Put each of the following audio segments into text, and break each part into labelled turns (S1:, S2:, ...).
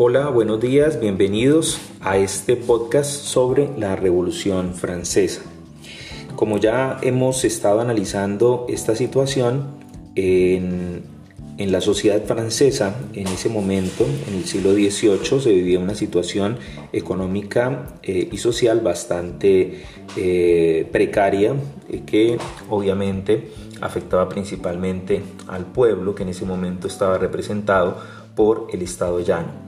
S1: Hola, buenos días, bienvenidos a este podcast sobre la Revolución Francesa. Como ya hemos estado analizando esta situación en, la sociedad francesa, en ese momento, en el siglo XVIII, se vivía una situación económica eh, y social bastante eh, precaria eh, que obviamente afectaba principalmente al pueblo que en ese momento estaba representado por el Estado llano.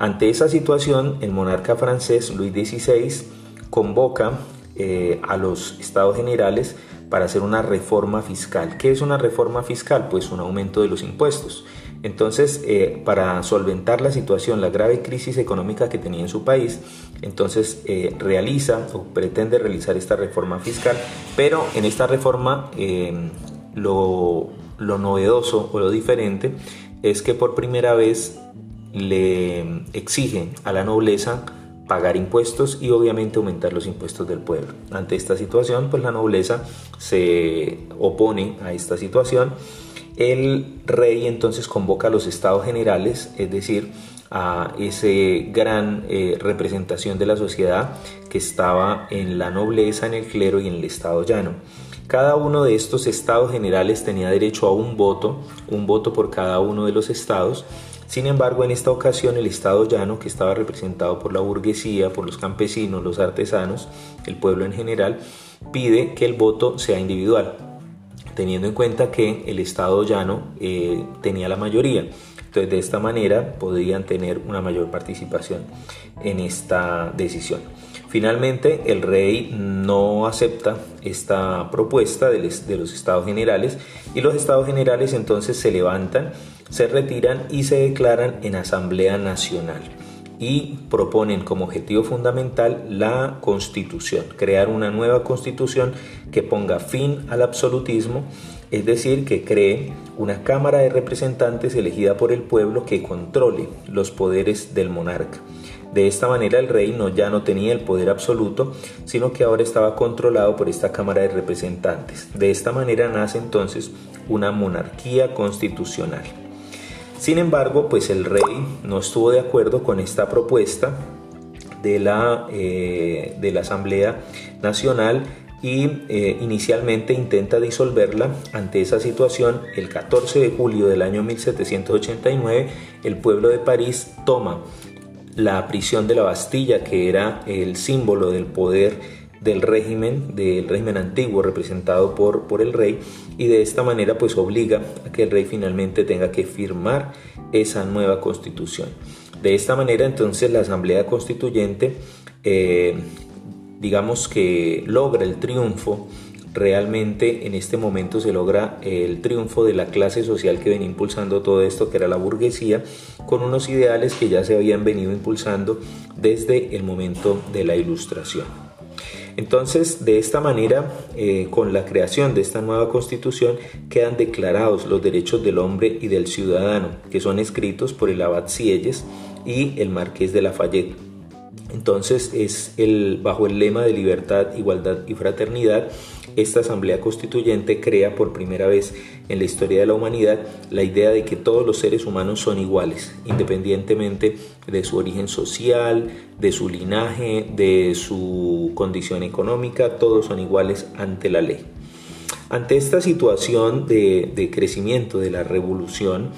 S1: Ante esa situación, el monarca francés Luis XVI convoca eh, a los estados generales para hacer una reforma fiscal. ¿Qué es una reforma fiscal? Pues un aumento de los impuestos. Entonces, eh, para solventar la situación, la grave crisis económica que tenía en su país, entonces eh, realiza o pretende realizar esta reforma fiscal, pero en esta reforma lo, lo novedoso o lo diferente es que por primera vez le exige a la nobleza pagar impuestos y obviamente aumentar los impuestos del pueblo. Ante esta situación, pues la nobleza se opone a esta situación. El rey entonces convoca a los estados generales, es decir, a esa gran eh, representación de la sociedad que estaba en la nobleza, en el clero y en el estado llano. Cada uno de estos estados generales tenía derecho a un voto, un voto por cada uno de los estados, sin embargo, en esta ocasión el Estado llano, que estaba representado por la burguesía, por los campesinos, los artesanos, el pueblo en general, pide que el voto sea individual, teniendo en cuenta que el Estado llano eh, tenía la mayoría. Entonces, de esta manera podrían tener una mayor participación en esta decisión. Finalmente, el rey no acepta esta propuesta de los estados generales y los estados generales entonces se levantan se retiran y se declaran en Asamblea Nacional y proponen como objetivo fundamental la constitución, crear una nueva constitución que ponga fin al absolutismo, es decir, que cree una Cámara de Representantes elegida por el pueblo que controle los poderes del monarca. De esta manera el rey no, ya no tenía el poder absoluto, sino que ahora estaba controlado por esta Cámara de Representantes. De esta manera nace entonces una monarquía constitucional. Sin embargo, pues el rey no estuvo de acuerdo con esta propuesta de la, eh, de la Asamblea Nacional y eh, inicialmente intenta disolverla. Ante esa situación, el 14 de julio del año 1789, el pueblo de París toma la prisión de la Bastilla, que era el símbolo del poder del régimen, del régimen antiguo representado por, por el rey y de esta manera pues obliga a que el rey finalmente tenga que firmar esa nueva constitución. De esta manera entonces la Asamblea Constituyente eh, digamos que logra el triunfo realmente en este momento se logra el triunfo de la clase social que venía impulsando todo esto, que era la burguesía, con unos ideales que ya se habían venido impulsando desde el momento de la ilustración. Entonces, de esta manera, eh, con la creación de esta nueva constitución, quedan declarados los derechos del hombre y del ciudadano, que son escritos por el abad Sieyes y el marqués de Lafayette. Entonces, es el, bajo el lema de libertad, igualdad y fraternidad, esta Asamblea Constituyente crea por primera vez en la historia de la humanidad la idea de que todos los seres humanos son iguales, independientemente de su origen social, de su linaje, de su condición económica, todos son iguales ante la ley. Ante esta situación de, crecimiento de la revolución,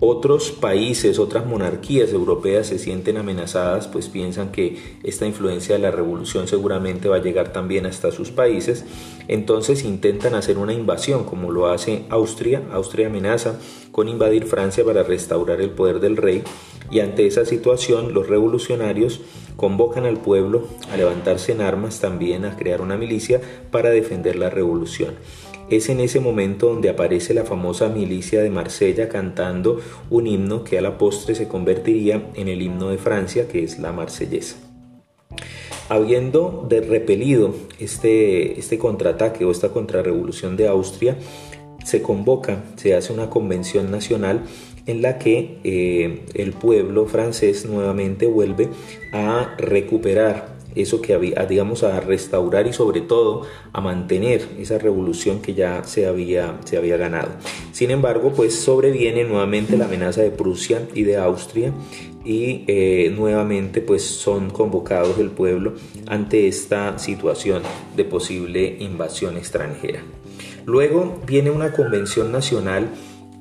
S1: otros países, otras monarquías europeas se sienten amenazadas, pues piensan que esta influencia de la revolución seguramente va a llegar también hasta sus países, entonces intentan hacer una invasión como lo hace Austria, Austria amenaza con invadir Francia para restaurar el poder del rey. Y ante esa situación los revolucionarios convocan al pueblo a levantarse en armas también a crear una milicia para defender la revolución. Es en ese momento donde aparece la famosa milicia de Marsella cantando un himno que a la postre se convertiría en el himno de Francia, que es la marsellesa. Habiendo repelido este, este contraataque o esta contrarrevolución de Austria, se convoca, se hace una convención nacional en la que eh, el pueblo francés nuevamente vuelve a recuperar eso que había, digamos, a restaurar y sobre todo a mantener esa revolución que ya se había, se había ganado. Sin embargo, pues sobreviene nuevamente la amenaza de Prusia y de Austria y eh, nuevamente pues son convocados el pueblo ante esta situación de posible invasión extranjera. Luego viene una convención nacional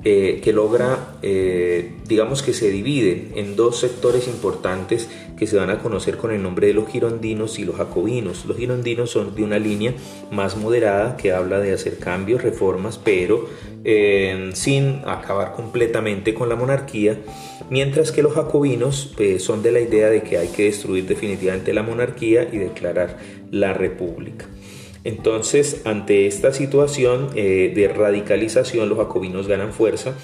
S1: eh, que logra, eh, digamos que se divide en dos sectores importantes que se van a conocer con el nombre de los girondinos y los jacobinos. Los girondinos son de una línea más moderada que habla de hacer cambios, reformas, pero eh, sin acabar completamente con la monarquía, mientras que los jacobinos son de la idea de que hay que destruir definitivamente la monarquía y declarar la república. Entonces, ante esta situación eh, de radicalización, los jacobinos ganan fuerza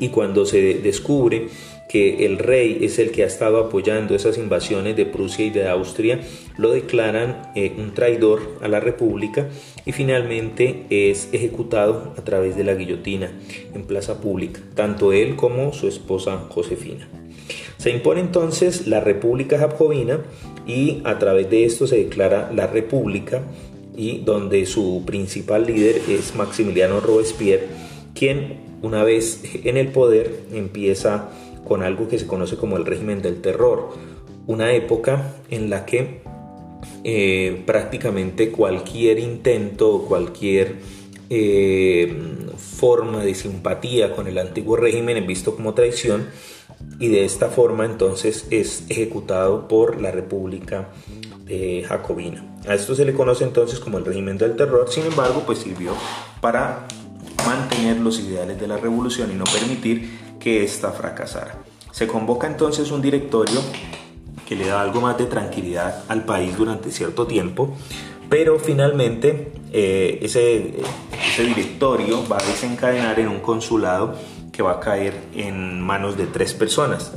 S1: y cuando se descubre que el rey es el que ha estado apoyando esas invasiones de Prusia y de Austria, lo declaran eh, un traidor a la República y finalmente es ejecutado a través de la guillotina en plaza pública, tanto él como su esposa Josefina. Se impone entonces la República Jacobina y a través de esto se declara la República y donde su principal líder es Maximiliano Robespierre, quien una vez en el poder empieza con algo que se conoce como el régimen del terror, una época en la que eh, prácticamente cualquier intento, cualquier eh, forma de simpatía con el antiguo régimen es visto como traición y de esta forma entonces es ejecutado por la República Jacobina. A esto se le conoce entonces como el régimen del terror, sin embargo, pues sirvió para mantener los ideales de la revolución y no permitir que ésta fracasara. Se convoca entonces un directorio que le da algo más de tranquilidad al país durante cierto tiempo, pero finalmente eh, ese directorio va a desencadenar en un consulado que va a caer en manos de tres personas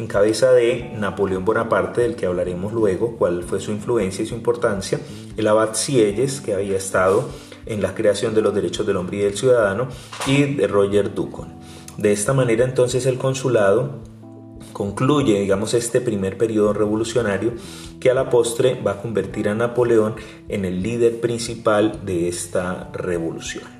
S1: en cabeza de Napoleón Bonaparte, del que hablaremos luego, cuál fue su influencia y su importancia, el abad Sieyes, que había estado en la creación de los derechos del hombre y del ciudadano, y de Roger Ducon. De esta manera entonces el consulado concluye, digamos, este primer periodo revolucionario que a la postre va a convertir a Napoleón en el líder principal de esta revolución.